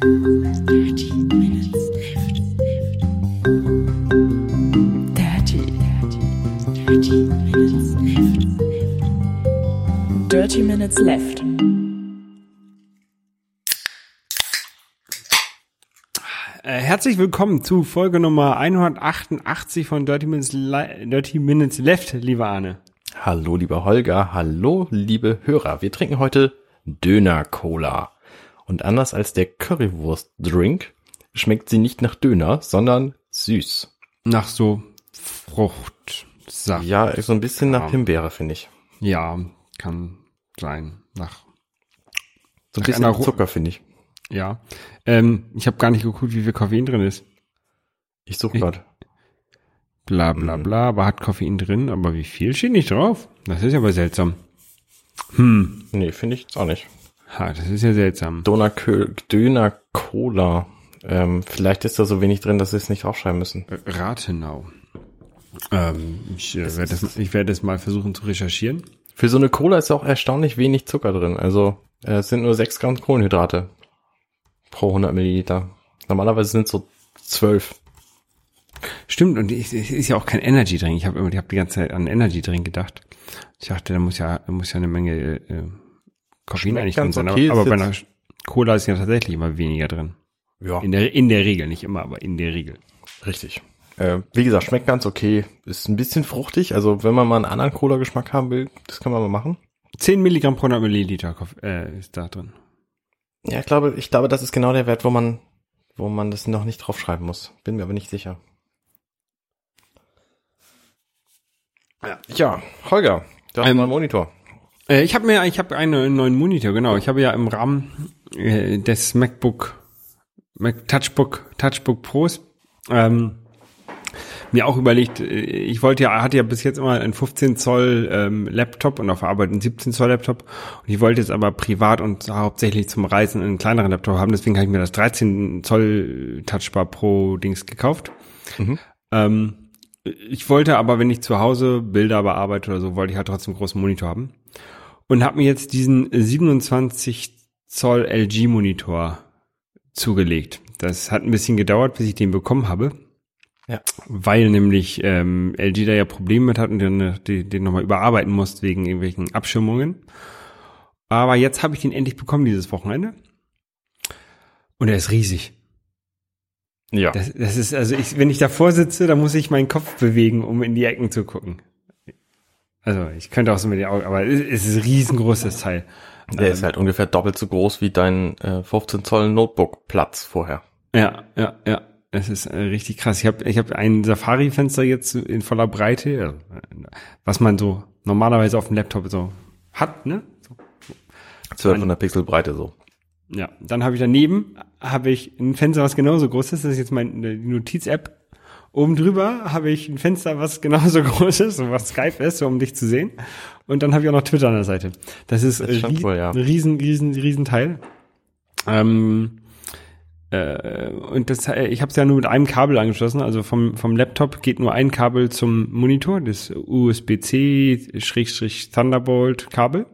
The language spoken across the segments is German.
Dirty Minutes Left. Dirty, dirty, dirty Minutes Left. Dirty Minutes Left. Herzlich willkommen zu Folge Nummer 188 von Dirty Minutes, Li Dirty Minutes Left, lieber Arne. Hallo, lieber Holger. Hallo, liebe Hörer. Wir trinken heute Döner-Cola. Und anders als der Currywurst-Drink schmeckt sie nicht nach Döner, sondern süß. Nach so Fruchtsaft. Ja, so ein bisschen nach. Himbeere, finde ich. Ja, kann sein. Nach, So ein Nach bisschen Ru- Zucker, finde ich. ja. Ähm, ich habe gar nicht geguckt, wie viel Koffein drin ist. Ich suche gerade. Bla bla Mhm. bla, aber hat Koffein drin, aber wie viel steht nicht drauf? Das ist aber seltsam. Hm, Nee, finde ich jetzt auch nicht. Ha, das ist ja seltsam. Döner- Döner-Cola. Ähm, vielleicht ist da so wenig drin, dass sie es nicht draufschreiben müssen. Äh, Rathenau. Ähm, ich äh, werde das, ich werde das mal versuchen zu recherchieren. Für so eine Cola ist auch erstaunlich wenig Zucker drin. Also äh, es sind nur 6 Gramm Kohlenhydrate pro 100 Milliliter. Normalerweise sind es so 12. Stimmt, und es es ist ja auch kein Energy Drink. Ich habe immer, ich habe die ganze Zeit an Energy Drink gedacht. Ich dachte, da muss ja, da muss ja eine Menge äh, Koffein eigentlich drin ganz sein. okay, aber, aber bei einer Cola ist ja tatsächlich immer weniger drin. Ja. In der, in der Regel, nicht immer, aber in der Regel. Richtig. Äh, wie gesagt, schmeckt ganz okay. Ist ein bisschen fruchtig. Also wenn man mal einen anderen Cola-Geschmack haben will, das kann man mal machen. 10 Milligramm pro 100 Milliliter äh, ist da drin. Ja, ich glaube, ich glaube, das ist genau der Wert, wo man, wo man das noch nicht draufschreiben muss. Bin mir aber nicht sicher. Ja. Ja, Holger, du hast Ähm, einen Monitor. Äh, ich habe mir, ich habe einen neuen Monitor, genau. Ich habe ja im Rahmen äh, des MacBook, Mac Touchbook, Touchbook Pros, ähm, mir auch überlegt, äh, ich wollte ja, hatte ja bis jetzt immer einen 15 Zoll ähm, Laptop und auf Arbeit einen 17 Zoll Laptop und ich wollte jetzt aber privat und hauptsächlich zum Reisen einen kleineren Laptop haben, deswegen habe ich mir das 13 Zoll Touchbar Pro Dings gekauft. Ähm, ich wollte aber, wenn ich zu Hause Bilder bearbeite oder so, wollte ich halt trotzdem einen großen Monitor haben. Und habe mir jetzt diesen 27 Zoll LG Monitor zugelegt. Das hat ein bisschen gedauert, bis ich den bekommen habe. Ja. Weil nämlich ähm, LG da ja Probleme mit hat und den, den nochmal überarbeiten muss wegen irgendwelchen Abschirmungen. Aber jetzt habe ich den endlich bekommen dieses Wochenende. Und er ist riesig. Ja. Das, das ist, also ich, wenn ich davor sitze, dann muss ich meinen Kopf bewegen, um in die Ecken zu gucken. Also ich könnte auch so mit den Augen, aber es ist ein riesengroßes Teil. Der ist halt ungefähr doppelt so groß wie dein äh, 15 Zoll Notebook Platz vorher. Ja, ja, ja. Es ist äh, richtig krass. Ich habe ich hab ein Safari-Fenster jetzt in voller Breite, äh, was man so normalerweise auf dem Laptop so hat, ne? So. 1200 Pixel Breite so. Ja, dann habe ich daneben habe ich ein Fenster, was genauso groß ist. Das ist jetzt meine Notiz-App. Oben drüber habe ich ein Fenster, was genauso groß ist, so was Skype ist, so um dich zu sehen. Und dann habe ich auch noch Twitter an der Seite. Das ist, Das stimmt rie wohl, ja. ein riesen, riesen, riesen Teil. Ähm, äh, und das, äh, ich habe es ja nur mit einem Kabel angeschlossen. Also vom, vom Laptop geht nur ein Kabel zum Monitor, das USB-C-Thunderbolt-Kabel.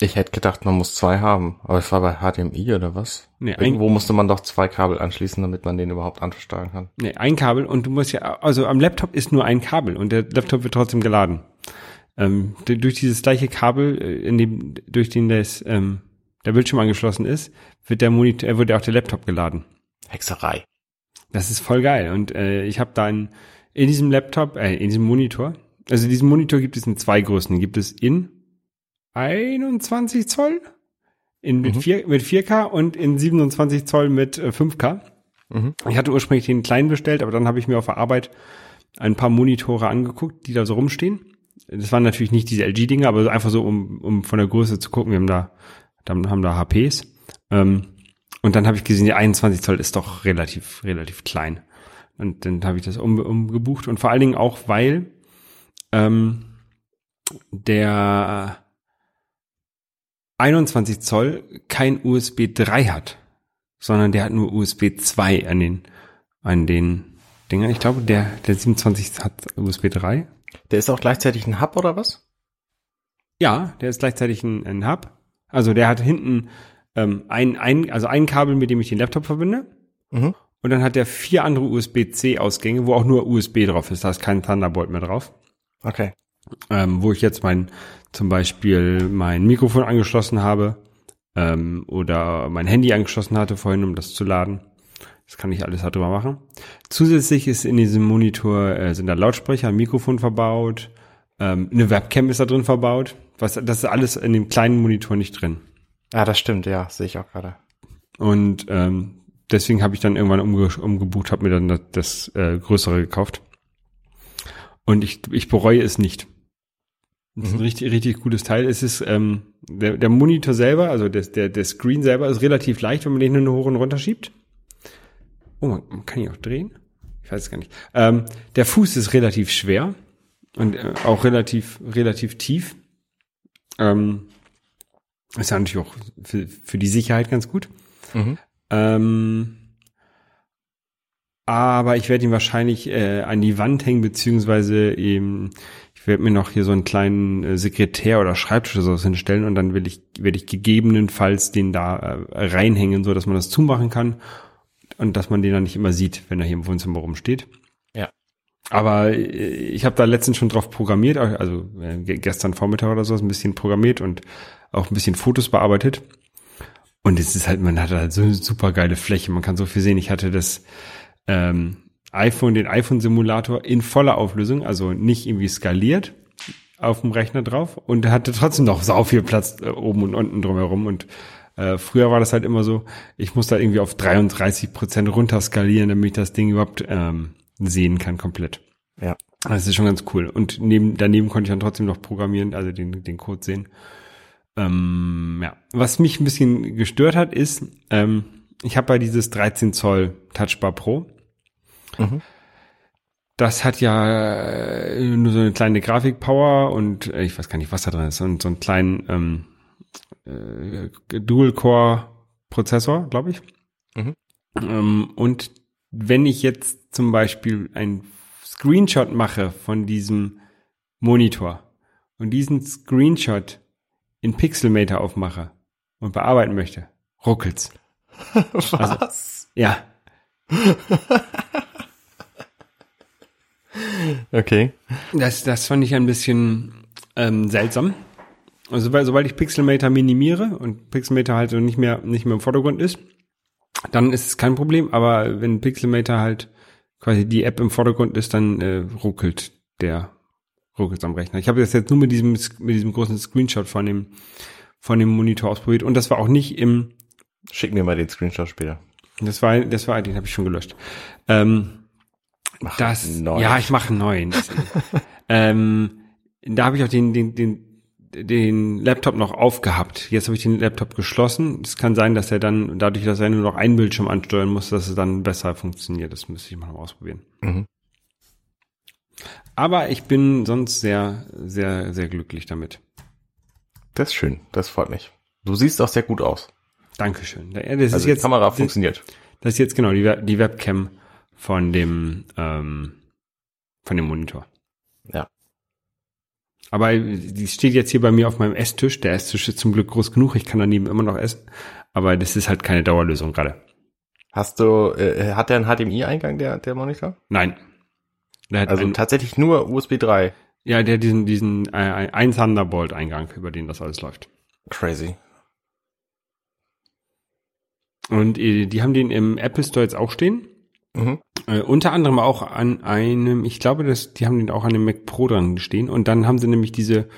Ich hätte gedacht, man muss zwei haben. Aber es war bei HDMI oder was? Nee, Irgendwo musste man doch zwei Kabel anschließen, damit man den überhaupt ansteuern kann. Nee, ein Kabel und du musst ja, also am Laptop ist nur ein Kabel und der Laptop wird trotzdem geladen. Ähm, durch dieses gleiche Kabel, äh, in dem, durch den das, ähm, der Bildschirm angeschlossen ist, wird der Monitor, äh, wird auch der Laptop geladen. Hexerei. Das ist voll geil. Und äh, ich habe da in, in diesem Laptop, äh, in diesem Monitor, also diesen Monitor gibt es in zwei Größen. Gibt es in 21 Zoll, in mit, Mhm. 4, mit 4K und in 27 Zoll mit äh, 5K. Mhm. Ich hatte ursprünglich den kleinen bestellt, aber dann habe ich mir auf der Arbeit ein paar Monitore angeguckt, die da so rumstehen. Das waren natürlich nicht diese LG-Dinge, aber einfach so, um, um von der Größe zu gucken. Wir haben da, dann haben da HPs. Ähm, und dann habe ich gesehen, die 21 Zoll ist doch relativ, relativ klein. Und dann habe ich das um, umgebucht. Und vor allen Dingen auch, weil ähm, der 21 Zoll kein USB 3 hat, sondern der hat nur USB 2 an den, an den Dinger. Ich glaube, der, der 27 hat USB 3. Der ist auch gleichzeitig ein Hub oder was? Ja, der ist gleichzeitig ein, ein Hub. Also der hat hinten ähm, ein, ein, also ein Kabel, mit dem ich den Laptop verbinde. Mhm. Und dann hat der vier andere USB-C-Ausgänge, wo auch nur USB drauf ist. Da ist kein Thunderbolt mehr drauf. Okay. Ähm, wo ich jetzt mein, zum Beispiel mein Mikrofon angeschlossen habe ähm, oder mein Handy angeschlossen hatte vorhin, um das zu laden. Das kann ich alles darüber machen. Zusätzlich ist in diesem Monitor äh, sind da Lautsprecher, ein Mikrofon verbaut, ähm, eine Webcam ist da drin verbaut. Was, das ist alles in dem kleinen Monitor nicht drin. Ah, das stimmt, ja, sehe ich auch gerade. Und ähm, deswegen habe ich dann irgendwann umge umgebucht, habe mir dann das, das äh, größere gekauft. Und ich, ich bereue es nicht. Das ist ein richtig, richtig gutes Teil. Es ist ähm, der, der Monitor selber, also der, der, der Screen selber ist relativ leicht, wenn man den nur hoch und runter schiebt. Oh, man, man kann ihn auch drehen? Ich weiß es gar nicht. Ähm, der Fuß ist relativ schwer und äh, auch relativ, relativ tief. Ähm, ist ja natürlich auch für, für die Sicherheit ganz gut. Mhm. Ähm, aber ich werde ihn wahrscheinlich äh, an die Wand hängen, beziehungsweise eben, werde mir noch hier so einen kleinen äh, Sekretär oder Schreibtisch oder sowas hinstellen und dann will ich, werde ich gegebenenfalls den da äh, reinhängen, so dass man das zumachen kann und dass man den dann nicht immer sieht, wenn er hier im Wohnzimmer rumsteht. Ja. Aber äh, ich habe da letztens schon drauf programmiert, also ge- gestern Vormittag oder so, ein bisschen programmiert und auch ein bisschen Fotos bearbeitet. Und es ist halt, man hat halt so eine super geile Fläche, man kann so viel sehen. Ich hatte das ähm, iPhone, den iPhone-Simulator in voller Auflösung, also nicht irgendwie skaliert auf dem Rechner drauf und hatte trotzdem noch sau viel Platz äh, oben und unten drumherum und äh, früher war das halt immer so, ich muss da irgendwie auf 33 Prozent runter skalieren, damit ich das Ding überhaupt ähm, sehen kann komplett. Ja. Das ist schon ganz cool. Und neben, daneben konnte ich dann trotzdem noch programmieren, also den, den Code sehen. Ähm, ja. Was mich ein bisschen gestört hat, ist, ähm, ich habe ja dieses 13 Zoll Touchbar Pro. Mhm. Das hat ja äh, nur so eine kleine Grafikpower und äh, ich weiß gar nicht, was da drin ist. Und so einen kleinen ähm, äh, Dual-Core-Prozessor, glaube ich. Mhm. Ähm, und wenn ich jetzt zum Beispiel ein Screenshot mache von diesem Monitor und diesen Screenshot in Pixelmator aufmache und bearbeiten möchte, ruckelt's. Was? Ja, okay. das, das fand ich ein bisschen ähm, seltsam. Also weil, sobald ich Pixelmator minimiere und Pixelmator halt so nicht mehr nicht mehr im Vordergrund ist, dann ist es kein Problem. Aber wenn Pixelmator halt quasi die App im Vordergrund ist, dann äh, ruckelt der ruckelt am Rechner. Ich habe das jetzt nur mit diesem mit diesem großen Screenshot von dem von dem Monitor ausprobiert und das war auch nicht im Schick mir mal den Screenshot später. das war das war den habe ich schon gelöscht. Ähm, Mach das, neuen. ja, ich mache einen neuen. Das- ähm, da habe ich auch den, den, den, den Laptop noch aufgehabt. Jetzt habe ich den Laptop geschlossen. Es kann sein, dass er dann, dadurch, dass er nur noch einen Bildschirm ansteuern muss, dass es dann besser funktioniert. Das müsste ich mal noch ausprobieren. Mhm. Aber ich bin sonst sehr, sehr, sehr glücklich damit. Das ist schön. Das freut mich. Du siehst auch sehr gut aus. Dankeschön. Das Also ist jetzt, die Kamera funktioniert. das ist jetzt genau die, Web- die Webcam von dem, ähm, von dem Monitor. Ja. Aber die steht jetzt hier bei mir auf meinem Esstisch. Der Esstisch ist zum Glück groß genug. Ich kann daneben immer noch essen. Aber das ist halt keine Dauerlösung gerade. Hast du, äh, hat der einen HDMI-Eingang, der, der Monitor? Nein. Der Also einen, tatsächlich nur USB 3. ja, der hat diesen, diesen, äh, ein Thunderbolt-Eingang, über den das alles läuft. Crazy. Und äh, die haben den im Apple Store jetzt auch stehen. Mhm. Äh, unter anderem auch an einem, ich glaube, dass die haben den auch an dem Mac Pro dran stehen. Und dann haben sie nämlich diese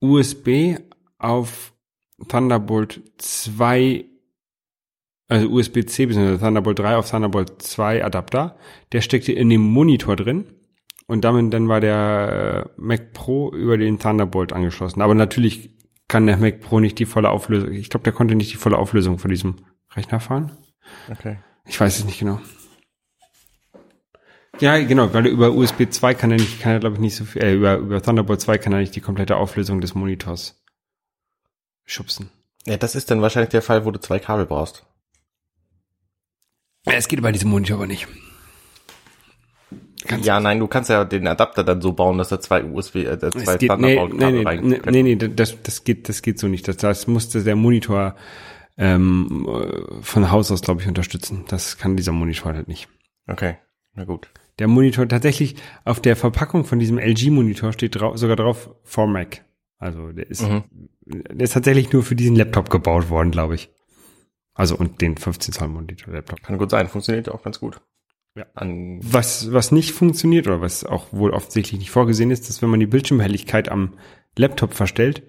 USB auf Thunderbolt 2, also USB-C bzw. Thunderbolt 3 auf Thunderbolt 2 Adapter. Der steckte in dem Monitor drin. Und damit dann war der äh, Mac Pro über den Thunderbolt angeschlossen. Aber natürlich kann der Mac Pro nicht die volle Auflösung. Ich glaube, der konnte nicht die volle Auflösung von diesem Rechner fahren. Okay. Ich weiß es nicht genau. Ja, genau, weil über USB 2 kann er nicht, kann er glaube ich nicht so viel, äh, über, über Thunderbolt 2 kann er nicht die komplette Auflösung des Monitors schubsen. Ja, das ist dann wahrscheinlich der Fall, wo du zwei Kabel brauchst. Ja, Es geht über diesen Monitor aber nicht. Ganz ja, nein, du kannst ja den Adapter dann so bauen, dass da zwei USB, äh, zwei Thunderbolt-Kabel nee, nee, rein nee, nee, nee, das, das geht, das geht so nicht. Das, das musste der Monitor ähm, äh, von Haus aus, glaube ich, unterstützen. Das kann dieser Monitor halt nicht. Okay, na gut. Der Monitor tatsächlich auf der Verpackung von diesem LG-Monitor steht drau sogar drauf for Mac. Also der ist, Mhm. der ist tatsächlich nur für diesen Laptop gebaut worden, glaube ich. Also und den 15 Zoll Monitor Laptop. Kann gut sein, funktioniert auch ganz gut. Ja. An, Was, was nicht funktioniert oder was auch wohl offensichtlich nicht vorgesehen ist, dass wenn man die Bildschirmhelligkeit am Laptop verstellt,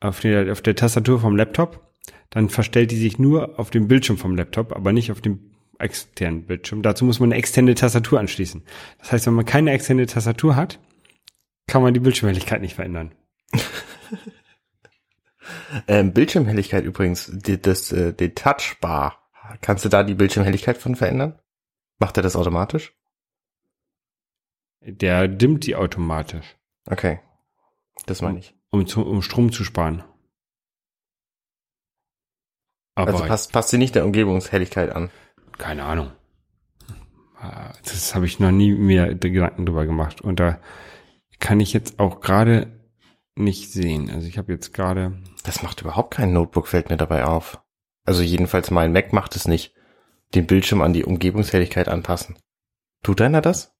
auf der, auf der Tastatur vom Laptop, dann verstellt die sich nur auf dem Bildschirm vom Laptop, aber nicht auf dem externen Bildschirm. Dazu muss man eine externe Tastatur anschließen. Das heißt, wenn man keine externe Tastatur hat, kann man die Bildschirmhelligkeit nicht verändern. ähm, Bildschirmhelligkeit übrigens, die, das, äh, die Touchbar. Kannst du da die Bildschirmhelligkeit von verändern? Macht er das automatisch? Der dimmt die automatisch, Okay. Das meine ich. um, zu, um Strom zu sparen. Aber Also passt, passt sie nicht der Umgebungshelligkeit an. Keine Ahnung. Ah, Das habe ich noch nie mir Gedanken drüber gemacht. Und da kann ich jetzt auch gerade nicht sehen. Also ich habe jetzt gerade. Das macht überhaupt kein Notebook, fällt mir dabei auf. Also jedenfalls mein Mac macht es nicht. Den Bildschirm an die Umgebungshelligkeit anpassen. Tut deiner das?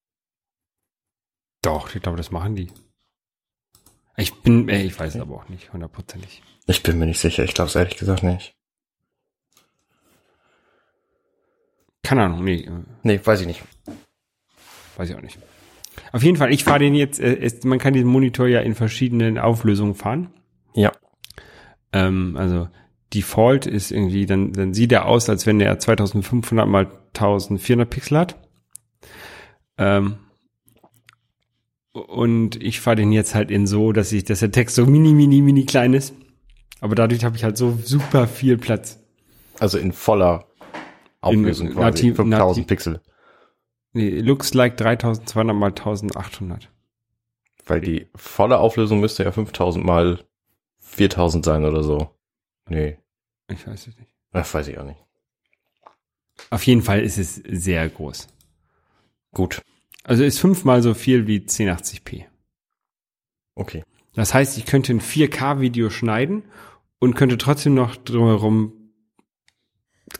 Doch, ich glaube, das machen die. Ich bin, äh, ich weiß es aber auch nicht hundertprozentig. Ich bin mir nicht sicher. Ich glaube es ehrlich gesagt nicht. Keine Ahnung, nee, Nee, weiß ich nicht. weiß ich auch nicht. Auf jeden Fall, ich fahre den jetzt, äh, ist, man kann diesen Monitor ja in verschiedenen Auflösungen fahren. Ja. Ähm, also Default ist irgendwie, dann, dann sieht er aus, als wenn der 2500 mal 1400 Pixel hat. Ähm, und ich fahre den jetzt halt in so, dass ich, dass der Text so mini, mini, mini klein ist. Aber dadurch habe ich halt so super viel Platz. Also in voller Auflösung In- quasi. nativ- 5000 nativ- Pixel. Nee, looks like 3200 mal 1800. Weil die volle Auflösung müsste ja 5000 mal 4000 sein oder so. Nee, Ich weiß es nicht. das weiß ich auch nicht. Auf jeden Fall ist es sehr groß. Gut. Also ist fünfmal so viel wie 1080p. Okay. Das heißt, ich könnte ein 4K-Video schneiden und könnte trotzdem noch drumherum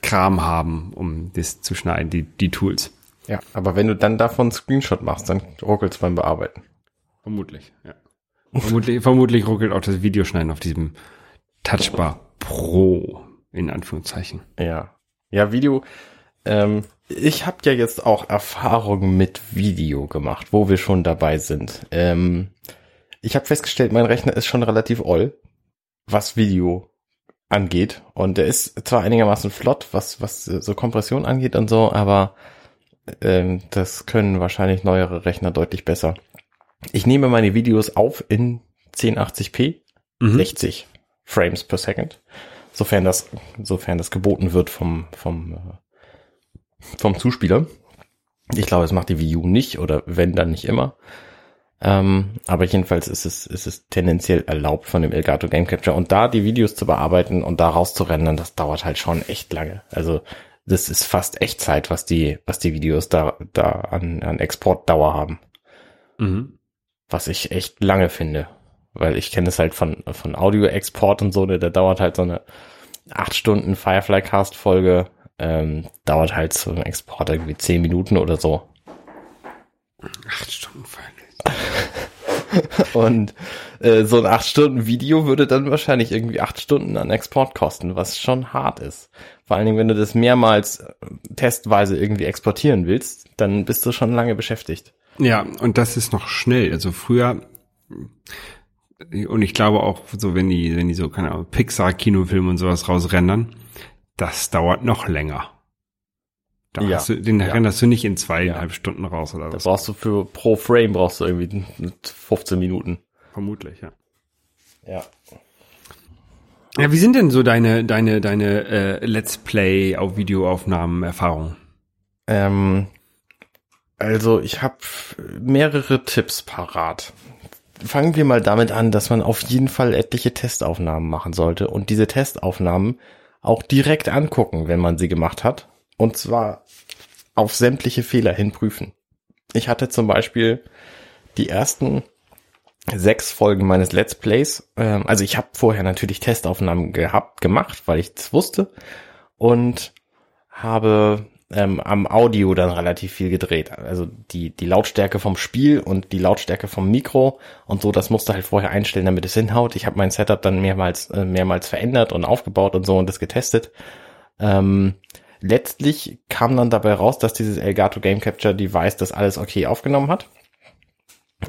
Kram haben, um das zu schneiden, die, die Tools. Ja, aber wenn du dann davon einen Screenshot machst, dann ruckelt's beim Bearbeiten. Vermutlich, ja. vermutlich, vermutlich ruckelt auch das Videoschneiden auf diesem Touchbar Pro, in Anführungszeichen. Ja. Ja, Video. Ähm, ich habe ja jetzt auch Erfahrungen mit Video gemacht, wo wir schon dabei sind. Ähm, ich habe festgestellt, mein Rechner ist schon relativ oll, was Video angeht. Und der ist zwar einigermaßen flott, was, was so Kompression angeht und so, aber ähm, das können wahrscheinlich neuere Rechner deutlich besser. Ich nehme meine Videos auf in 1080p, Mhm. 60 Frames per Second, sofern das, sofern das geboten wird vom, vom, äh, vom Zuspieler. Ich glaube, es macht die Wii U nicht oder wenn dann nicht immer. Ähm, aber jedenfalls ist es, ist es tendenziell erlaubt von dem Elgato Game Capture und da die Videos zu bearbeiten und da rauszurendern, das dauert halt schon echt lange. Also das ist fast Echtzeit, was die, was die Videos da, da an, an Exportdauer haben Mhm. was ich echt lange finde. Weil ich kenne es halt von, von Audio-Export und so, ne, da dauert halt so eine acht Stunden Firefly-Cast-Folge, ähm, dauert halt so ein Export irgendwie zehn Minuten oder so. Acht Stunden Folge. Und äh, so ein acht Stunden Video würde dann wahrscheinlich irgendwie acht Stunden an Export kosten, was schon hart ist. Vor allen Dingen, wenn du das mehrmals äh, testweise irgendwie exportieren willst, dann bist du schon lange beschäftigt. Ja, und das ist noch schnell. Also früher, und ich glaube auch so, wenn die, wenn die so, keine Ahnung, Pixar-Kinofilme und sowas rausrendern, das dauert noch länger. Da Ja, hast du, den ja. renderst du nicht in zweieinhalb Stunden raus oder Da was. brauchst du für pro Frame brauchst du irgendwie 15 Minuten. Vermutlich, ja. Ja. Ja, wie sind denn so deine, deine, deine äh, Let's Play auf Videoaufnahmen Erfahrungen? Ähm, also ich habe mehrere Tipps parat. Fangen wir mal damit an, dass man auf jeden Fall etliche Testaufnahmen machen sollte und diese Testaufnahmen auch direkt angucken, wenn man sie gemacht hat. Und zwar auf sämtliche Fehler hin prüfen. Ich hatte zum Beispiel die ersten sechs Folgen meines Let's Plays. Ähm, also ich habe vorher natürlich Testaufnahmen gehabt, gemacht, weil ich das wusste und habe ähm, am Audio dann relativ viel gedreht. Also die, die Lautstärke vom Spiel und die Lautstärke vom Mikro und so, das musste halt vorher einstellen, damit es hinhaut. Ich habe mein Setup dann mehrmals, äh, mehrmals verändert und aufgebaut und so und das getestet. Ähm, letztlich kam dann dabei raus, dass dieses Elgato Game Capture Device das alles okay aufgenommen hat.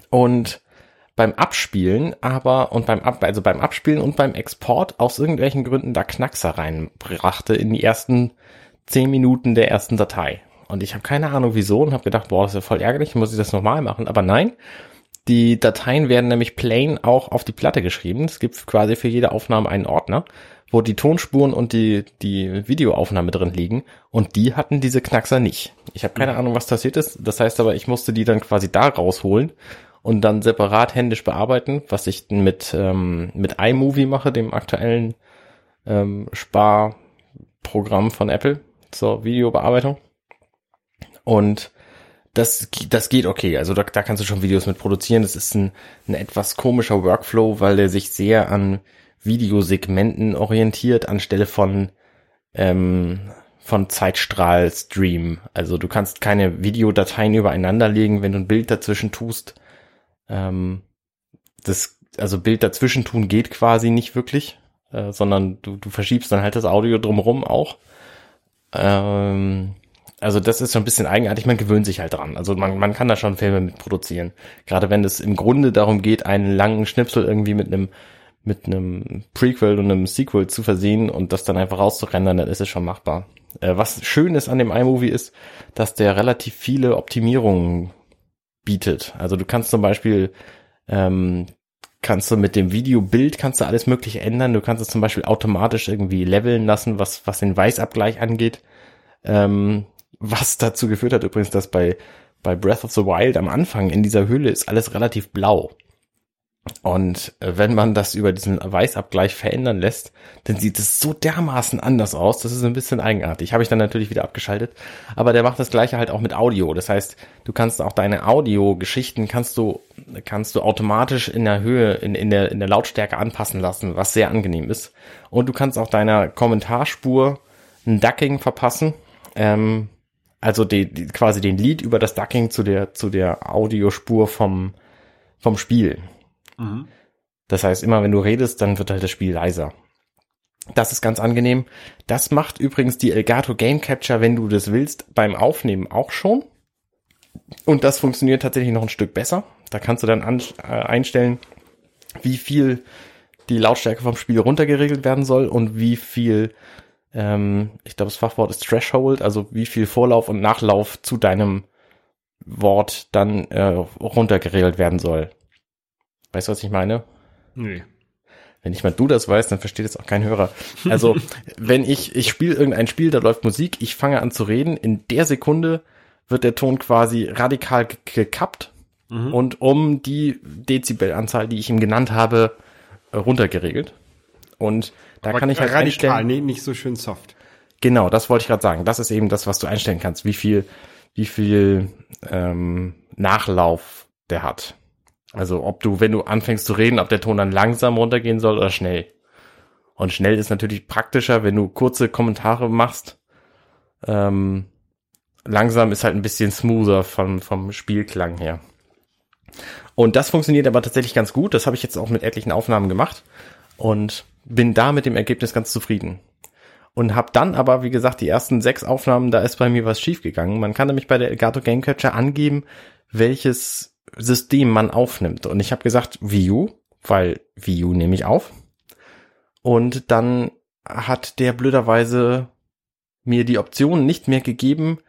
Und beim Abspielen aber und beim Ab, also beim Abspielen und beim Export aus irgendwelchen Gründen da Knackser reinbrachte in die ersten zehn Minuten der ersten Datei. Und ich habe keine Ahnung wieso und habe gedacht, boah, das ist ja voll ärgerlich, muss ich das nochmal machen. Aber nein, die Dateien werden nämlich plain auch auf die Platte geschrieben. Es gibt quasi für jede Aufnahme einen Ordner, wo die Tonspuren und die, die Videoaufnahme drin liegen. Und die hatten diese Knackser nicht. Ich habe keine Ahnung, was passiert ist. Das heißt aber, ich musste die dann quasi da rausholen und dann separat händisch bearbeiten, was ich mit, ähm, mit iMovie mache, dem aktuellen ähm, Sparprogramm von Apple zur Videobearbeitung. Und das, das geht okay. Also da, da kannst du schon Videos mit produzieren. Das ist ein, ein etwas komischer Workflow, weil der sich sehr an Videosegmenten orientiert, anstelle von, ähm, von Zeitstrahl-Stream. Also du kannst keine Videodateien übereinander legen, wenn du ein Bild dazwischen tust. Ähm, das, also Bild dazwischen tun geht quasi nicht wirklich, äh, sondern du, du verschiebst dann halt das Audio drumherum auch. Ähm, also das ist schon ein bisschen eigenartig, man gewöhnt sich halt dran. Also man, man kann da schon Filme mit produzieren. Gerade wenn es im Grunde darum geht, einen langen Schnipsel irgendwie mit einem mit einem Prequel und einem Sequel zu versehen und das dann einfach rauszurendern, dann ist es schon machbar. Äh, was schön ist an dem iMovie ist, dass der relativ viele Optimierungen bietet. Also du kannst zum Beispiel ähm, kannst du mit dem Videobild kannst du alles mögliche ändern. Du kannst es zum Beispiel automatisch irgendwie leveln lassen, was, was den Weißabgleich angeht. Ähm, was dazu geführt hat übrigens, dass bei, bei Breath of the Wild am Anfang in dieser Höhle ist alles relativ blau. Und äh, wenn man das über diesen Weißabgleich verändern lässt, dann sieht es so dermaßen anders aus. Das ist ein bisschen eigenartig. Habe ich dann natürlich wieder abgeschaltet. Aber der macht das gleiche halt auch mit Audio. Das heißt, du kannst auch deine Audio-Geschichten kannst du, kannst du automatisch in der Höhe, in, in, der, in der Lautstärke anpassen lassen, was sehr angenehm ist. Und du kannst auch deiner Kommentarspur ein Ducking verpassen. Ähm, also die, die, quasi den Lead über das Ducking zu der, zu der Audiospur vom, vom Spiel. Mhm. Das heißt, immer wenn du redest, dann wird halt das Spiel leiser. Das ist ganz angenehm. Das macht übrigens die Elgato Game Capture, wenn du das willst, beim Aufnehmen auch schon. Und das funktioniert tatsächlich noch ein Stück besser. Da kannst du dann an, äh, einstellen, wie viel die Lautstärke vom Spiel runtergeregelt werden soll und wie viel, ähm, ich glaube, das Fachwort ist Threshold, also wie viel Vorlauf und Nachlauf zu deinem Wort dann äh, runtergeregelt werden soll. Weißt du, was ich meine? Nee. Wenn nicht mal du das weißt, dann versteht es auch kein Hörer. Also, wenn ich, ich spiele irgendein Spiel, da läuft Musik, ich fange an zu reden, in der Sekunde wird der Ton quasi radikal gekappt mhm. und um die Dezibelanzahl, die ich ihm genannt habe, runtergeregelt. Und da Aber kann ich halt radikal, einstellen. Nee, nicht so schön soft. Genau, das wollte ich gerade sagen. Das ist eben das, was du einstellen kannst, wie viel, wie viel ähm, Nachlauf der hat. Also ob du, wenn du anfängst zu reden, ob der Ton dann langsam runtergehen soll oder schnell. Und schnell ist natürlich praktischer, wenn du kurze Kommentare machst. Ähm, langsam ist halt ein bisschen smoother vom, vom Spielklang her. Und das funktioniert aber tatsächlich ganz gut. Das habe ich jetzt auch mit etlichen Aufnahmen gemacht und bin da mit dem Ergebnis ganz zufrieden. Und habe dann aber, wie gesagt, die ersten sechs Aufnahmen, da ist bei mir was schiefgegangen. Man kann nämlich bei der Elgato Game Capture angeben, welches System man aufnimmt. Und ich habe gesagt Wii U, weil Wii U nehme ich auf. Und dann hat der blöderweise mir die Option nicht mehr gegeben,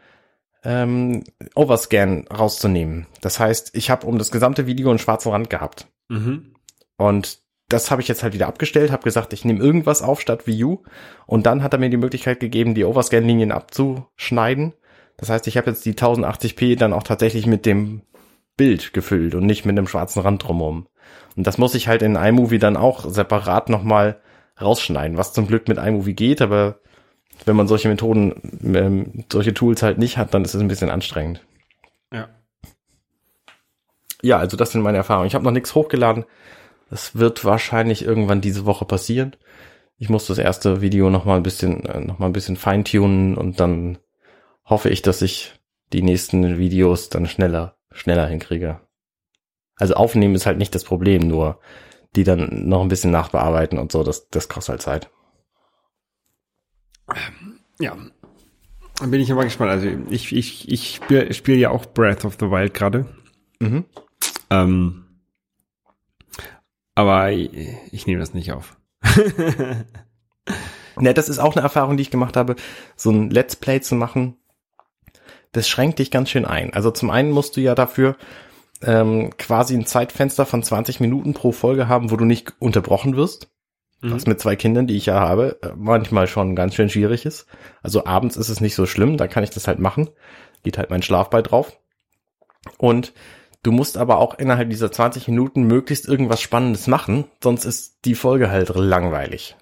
ähm, Overscan rauszunehmen. Das heißt, ich habe um das gesamte Video einen schwarzen Rand gehabt. Mhm. Und das habe ich jetzt halt wieder abgestellt, habe gesagt, ich nehme irgendwas auf statt Wii U. Und dann hat er mir die Möglichkeit gegeben, die Overscan-Linien abzuschneiden. Das heißt, ich habe jetzt die 1080p dann auch tatsächlich mit dem Bild gefüllt und nicht mit einem schwarzen Rand drumherum. Und das muss ich halt in iMovie dann auch separat nochmal rausschneiden, was zum Glück mit iMovie geht, aber wenn man solche Methoden, ähm, solche Tools halt nicht hat, dann ist es ein bisschen anstrengend. Ja. ja, also das sind meine Erfahrungen. Ich habe noch nichts hochgeladen. Das wird wahrscheinlich irgendwann diese Woche passieren. Ich muss das erste Video noch mal ein bisschen, äh, noch mal ein bisschen feintunen und dann hoffe ich, dass ich die nächsten Videos dann schneller, schneller hinkriege. Also aufnehmen ist halt nicht das Problem, nur die dann noch ein bisschen nachbearbeiten und so, das, das kostet halt Zeit. Ja. Dann bin ich aber gespannt. Also ich, ich, ich spiele spiel ja auch Breath of the Wild gerade. Mhm. Ähm, aber ich, nehme das nicht auf. Ja, das ist auch eine Erfahrung, die ich gemacht habe, so ein Let's Play zu machen. Das schränkt dich ganz schön ein. Also zum einen musst du ja dafür ähm, quasi ein Zeitfenster von 20 Minuten pro Folge haben, wo du nicht unterbrochen wirst. Was mit zwei Kindern, die ich ja habe, äh, manchmal schon ganz schön schwierig ist. Also abends ist es nicht so schlimm, da kann ich das halt machen. Geht halt mein Schlaf bei drauf. Und du musst aber auch innerhalb dieser 20 Minuten möglichst irgendwas Spannendes machen, sonst ist die Folge halt langweilig.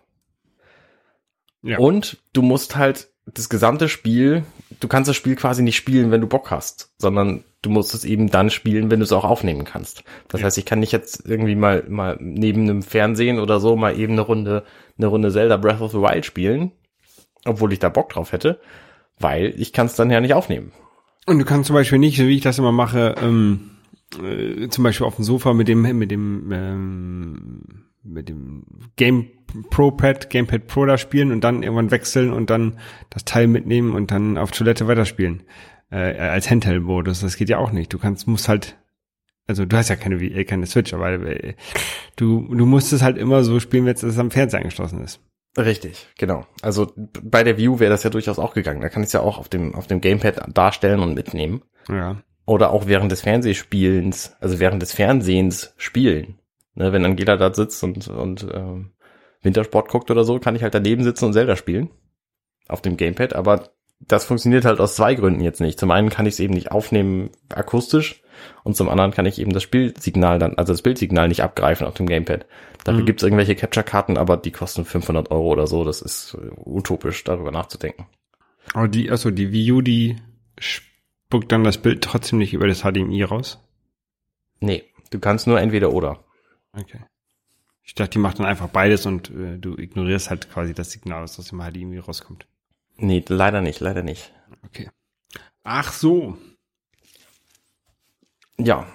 Ja. Und du musst halt das gesamte Spiel, du kannst das Spiel quasi nicht spielen, wenn du Bock hast, sondern du musst es eben dann spielen, wenn du es auch aufnehmen kannst. Das heißt, ich kann nicht jetzt irgendwie mal, mal neben einem Fernsehen oder so mal eben eine Runde, eine Runde Zelda Breath of the Wild spielen, obwohl ich da Bock drauf hätte, weil ich kann es dann ja nicht aufnehmen. Und du kannst zum Beispiel nicht, so wie ich das immer mache, ähm, äh, zum Beispiel auf dem Sofa mit dem, mit dem, ähm, mit dem Game Pro Pad, Gamepad Pro da spielen und dann irgendwann wechseln und dann das Teil mitnehmen und dann auf Toilette weiterspielen. Äh, als Handheld-Modus. Das geht ja auch nicht. Du kannst, musst halt, also du hast ja keine, äh, keine Switch, aber äh, du, du musst es halt immer so spielen, wenn es am Fernseher angeschlossen ist. Richtig, genau. Also bei der View wäre das ja durchaus auch gegangen. Da kann ich es ja auch auf dem, auf dem Gamepad darstellen und mitnehmen. Ja. Oder auch während des Fernsehspielens, also während des Fernsehens spielen. Ne, wenn Angela da sitzt und, und ähm, Wintersport guckt oder so, kann ich halt daneben sitzen und Zelda spielen. Auf dem Gamepad, aber das funktioniert halt aus zwei Gründen jetzt nicht. Zum einen kann ich es eben nicht aufnehmen akustisch und zum anderen kann ich eben das Spielsignal dann, also das Bildsignal nicht abgreifen auf dem Gamepad. Dafür Mhm. gibt's irgendwelche Capture-Karten, aber die kosten 500 Euro oder so. Das ist äh, utopisch, darüber nachzudenken. Aber die, also die Wii U, die spuckt dann das Bild trotzdem nicht über das HDMI raus. Nee, du kannst nur entweder oder. Okay. Ich dachte, die macht dann einfach beides und äh, du ignorierst halt quasi das Signal, das aus dem HDMI rauskommt. Nee, leider nicht, leider nicht. Okay. Ach so. Ja.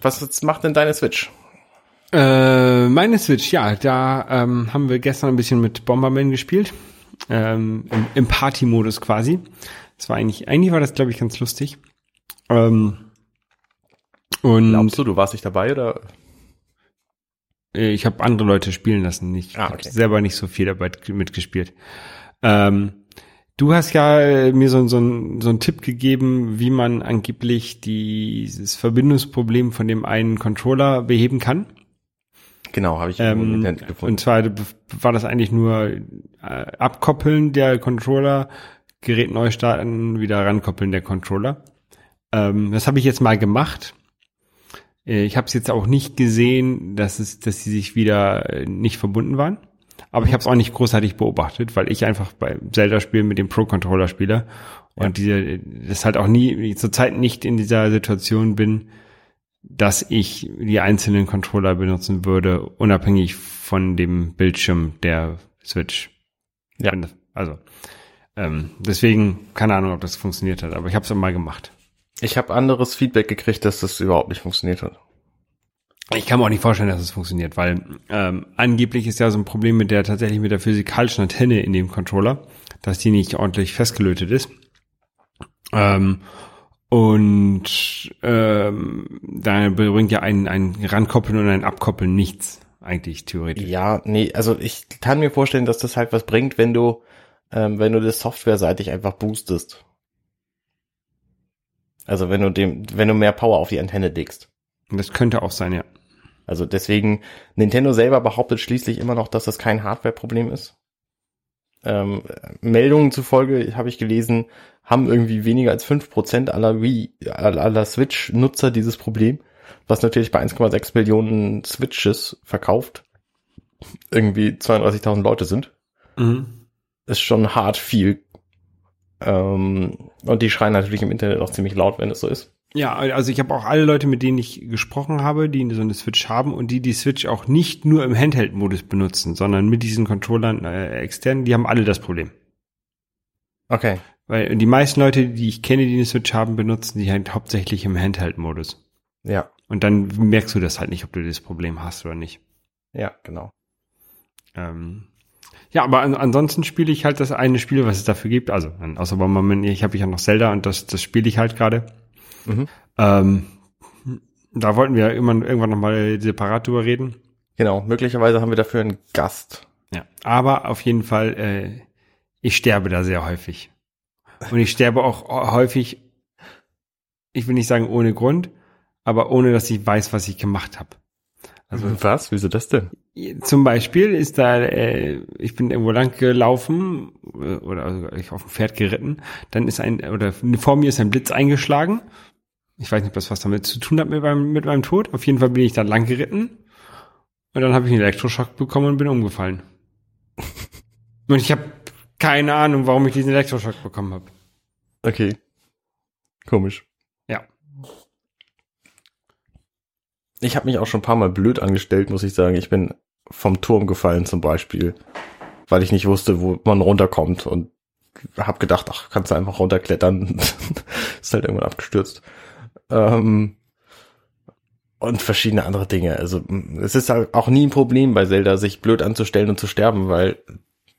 Was jetzt macht denn deine Switch? Äh, meine Switch, ja, da ähm, haben wir gestern ein bisschen mit Bomberman gespielt. Ähm, Im, im Party-Modus quasi. Das war eigentlich, eigentlich war das, glaube ich, ganz lustig. Ähm, und Glaubst du, du warst nicht dabei oder? Äh, Ich habe andere Leute spielen lassen, nicht Ah, okay. selber nicht so viel dabei mitgespielt. Ähm, du hast ja äh, mir so, so, so einen Tipp gegeben, wie man angeblich dieses Verbindungsproblem von dem einen Controller beheben kann. Genau, habe ich Ähm, gefunden. und zwar war das eigentlich nur äh, Abkoppeln der Controller, Gerät neu starten, wieder rankoppeln der Controller. Ähm, das habe ich jetzt mal gemacht. Äh, Ich habe es jetzt auch nicht gesehen, dass es, dass sie sich wieder äh, nicht verbunden waren. Aber ich habe es auch nicht großartig beobachtet, weil ich einfach bei Zelda-Spielen mit dem Pro-Controller spiele und diese, das halt auch nie, zurzeit nicht in dieser Situation bin, dass ich die einzelnen Controller benutzen würde, unabhängig von dem Bildschirm der Switch. Ja. Also, ähm, deswegen, keine Ahnung, ob das funktioniert hat, aber ich habe es mal gemacht. Ich habe anderes Feedback gekriegt, dass das überhaupt nicht funktioniert hat. Ich kann mir auch nicht vorstellen, dass es funktioniert, weil ähm, angeblich ist ja so ein Problem mit der tatsächlich mit der physikalischen Antenne in dem Controller, dass die nicht ordentlich festgelötet ist. Ähm, und ähm, da bringt ja ein, ein Rankoppeln und ein Abkoppeln nichts, eigentlich theoretisch. Ja, nee, also ich kann mir vorstellen, dass das halt was bringt, wenn du, ähm, wenn du das softwareseitig einfach boostest. Also wenn du dem, wenn du mehr Power auf die Antenne legst. Und das könnte auch sein, ja. Also deswegen, Nintendo selber behauptet schließlich immer noch, dass das kein Hardware-Problem ist. Ähm, Meldungen zufolge, habe ich gelesen, haben irgendwie weniger als 5% aller Wii, aller aller Switch-Nutzer dieses Problem, was natürlich bei 1,6 Millionen Switches verkauft irgendwie 32.000 Leute sind. Mhm. Ist schon hart viel. Ähm, und die schreien natürlich im Internet auch ziemlich laut, wenn es so ist. Ja, also ich habe auch alle Leute, mit denen ich gesprochen habe, die so eine Switch haben und die die Switch auch nicht nur im Handheld-Modus benutzen, sondern mit diesen Controllern äh, extern, die haben alle das Problem. Okay. Weil die meisten Leute, die ich kenne, die eine Switch haben, benutzen die halt hauptsächlich im Handheld-Modus. Ja, Und dann merkst du das halt nicht, ob du das Problem hast oder nicht. ja, genau. Ähm, ja, aber an, ansonsten spiele ich halt das eine Spiel, was es dafür gibt. Also, außer beim Moment, ich habe ja noch Zelda und das, das spiele ich halt gerade. Mhm. Ähm, da wollten wir immer, irgendwann nochmal separat drüber reden. Genau, möglicherweise haben wir dafür einen Gast. Ja. Aber auf jeden Fall, äh, ich sterbe da sehr häufig. Und ich sterbe auch häufig, ich will nicht sagen ohne Grund, aber ohne, dass ich weiß, was ich gemacht habe. Also Was? Wieso das denn? Zum Beispiel ist da, äh, ich bin irgendwo lang gelaufen äh, oder also ich auf dem Pferd geritten, dann ist ein, oder vor mir ist ein Blitz eingeschlagen. Ich weiß nicht, ob das was damit zu tun hat mit meinem, mit meinem Tod. Auf jeden Fall bin ich dann lang geritten und dann habe ich einen Elektroschock bekommen und bin umgefallen. und ich habe keine Ahnung, warum ich diesen Elektroschock bekommen habe. Okay. Komisch. Ich habe mich auch schon ein paar Mal blöd angestellt, muss ich sagen. Ich bin vom Turm gefallen zum Beispiel, weil ich nicht wusste, wo man runterkommt und habe gedacht, ach, kannst du einfach runterklettern. ist halt irgendwann abgestürzt. Ähm, und verschiedene andere Dinge. Also es ist halt auch nie ein Problem bei Zelda, sich blöd anzustellen und zu sterben, weil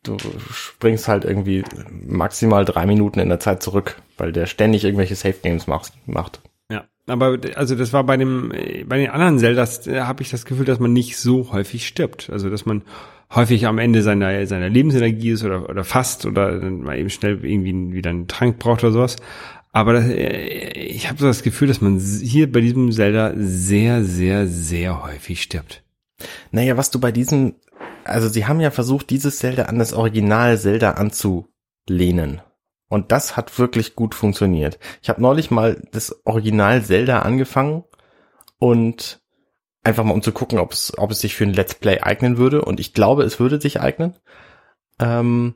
du springst halt irgendwie maximal drei Minuten in der Zeit zurück, weil der ständig irgendwelche Safe Games macht. Aber also das war bei dem bei den anderen Zeldas äh, habe ich das Gefühl, dass man nicht so häufig stirbt, also dass man häufig am Ende seiner seiner Lebensenergie ist oder oder fast oder dann mal eben schnell irgendwie wieder einen Trank braucht oder sowas. Aber das, äh, ich habe so das Gefühl, dass man hier bei diesem Zelda sehr sehr sehr häufig stirbt. Naja, was du bei diesem, also sie haben ja versucht, dieses Zelda an das Original Zelda anzulehnen. Und das hat wirklich gut funktioniert. Ich habe neulich mal das Original Zelda angefangen und einfach mal um zu gucken, ob es, ob es sich für ein Let's Play eignen würde. Und ich glaube, es würde sich eignen. Ähm,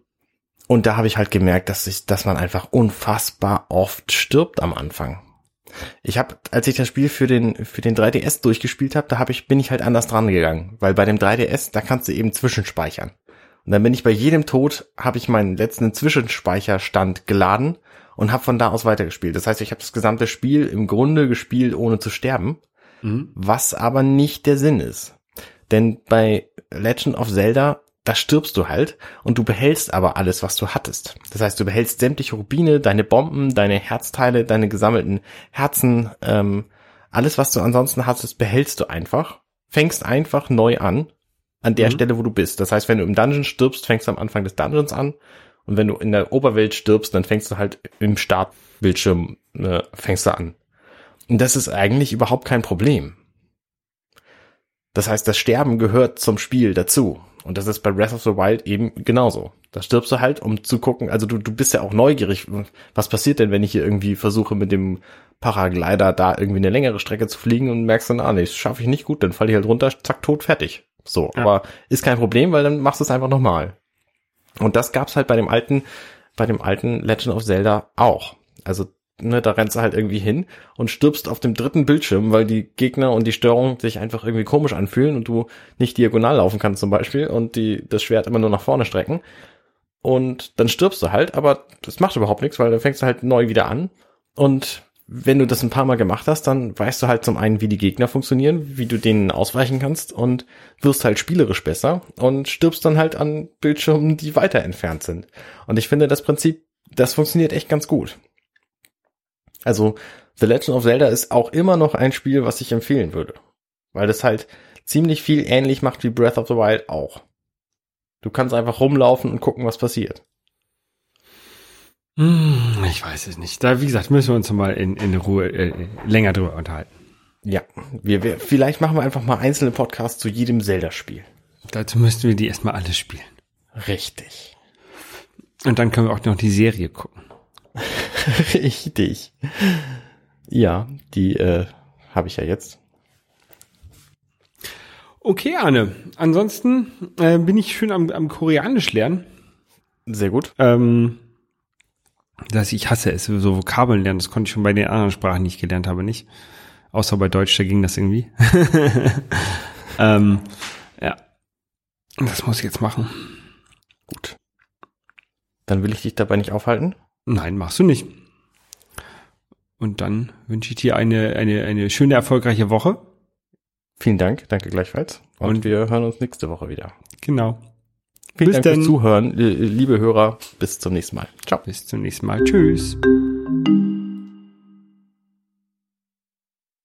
und da habe ich halt gemerkt, dass ich, dass man einfach unfassbar oft stirbt am Anfang. Ich habe, als ich das Spiel für den für den 3DS durchgespielt habe, da habe ich bin ich halt anders dran gegangen, weil bei dem 3DS da kannst du eben zwischenspeichern. Und dann bin ich bei jedem Tod habe ich meinen letzten Zwischenspeicherstand geladen und habe von da aus weitergespielt. Das heißt, ich habe das gesamte Spiel im Grunde gespielt, ohne zu sterben, was aber nicht der Sinn ist. Denn bei Legend of Zelda da stirbst du halt und du behältst aber alles, was du hattest. Das heißt, du behältst sämtliche Rubine, deine Bomben, deine Herzteile, deine gesammelten Herzen, ähm, alles, was du ansonsten hattest, behältst du einfach, fängst einfach neu an, an der Mhm. Stelle, wo du bist. Das heißt, wenn du im Dungeon stirbst, fängst du am Anfang des Dungeons an und wenn du in der Oberwelt stirbst, dann fängst du halt im Startbildschirm, äh, fängst du an. Und das ist eigentlich überhaupt kein Problem. Das heißt, das Sterben gehört zum Spiel dazu. Und das ist bei Breath of the Wild eben genauso. Da stirbst du halt, um zu gucken, also du, du bist ja auch neugierig. Was passiert denn, wenn ich hier irgendwie versuche, mit dem Paraglider da irgendwie eine längere Strecke zu fliegen und merkst dann, ah nee, das schaffe ich nicht gut, dann falle ich halt runter, zack, tot, fertig. So, Ja. aber ist kein Problem, weil dann machst du es einfach nochmal. Und das gab's halt bei dem alten, bei dem alten Legend of Zelda auch. Also, ne, da rennst du halt irgendwie hin und stirbst auf dem dritten Bildschirm, weil die Gegner und die Steuerung sich einfach irgendwie komisch anfühlen und du nicht diagonal laufen kannst zum Beispiel und die, das Schwert immer nur nach vorne strecken. Und dann stirbst du halt, aber das macht überhaupt nichts, weil dann fängst du halt neu wieder an. Und wenn du das ein paar Mal gemacht hast, dann weißt du halt zum einen, wie die Gegner funktionieren, wie du denen ausweichen kannst und wirst halt spielerisch besser und stirbst dann halt an Bildschirmen, die weiter entfernt sind. Und ich finde das Prinzip, das funktioniert echt ganz gut. Also The Legend of Zelda ist auch immer noch ein Spiel, was ich empfehlen würde. Weil das halt ziemlich viel ähnlich macht wie Breath of the Wild auch. Du kannst einfach rumlaufen und gucken, was passiert. Hm, Ich weiß es nicht. Da, wie gesagt, müssen wir uns mal in, in Ruhe äh, länger drüber unterhalten. Ja, wir, wir, vielleicht machen wir einfach mal einzelne Podcasts zu jedem Zelda-Spiel. Dazu müssten wir die erstmal alle spielen. Richtig. Und dann können wir auch noch die Serie gucken. Richtig. Ja, die äh, habe ich ja jetzt. Okay, Arne. Ansonsten äh, bin ich schön am, am Koreanisch lernen. Sehr gut. Ähm, dass ich hasse es, so Vokabeln lernen. Das konnte ich schon bei den anderen Sprachen, die ich gelernt habe, nicht. Außer bei Deutsch, da ging das irgendwie. ähm, ja. Das muss ich jetzt machen. Gut. Dann will ich dich dabei nicht aufhalten. Nein, machst du nicht. Und dann wünsche ich dir eine, eine, eine schöne, erfolgreiche Woche. Vielen Dank, danke gleichfalls. Und, Und- wir hören uns nächste Woche wieder. Genau. Vielen bis Dank denn. fürs Zuhören, liebe Hörer. Bis zum nächsten Mal. Ciao. Bis zum nächsten Mal. Tschüss.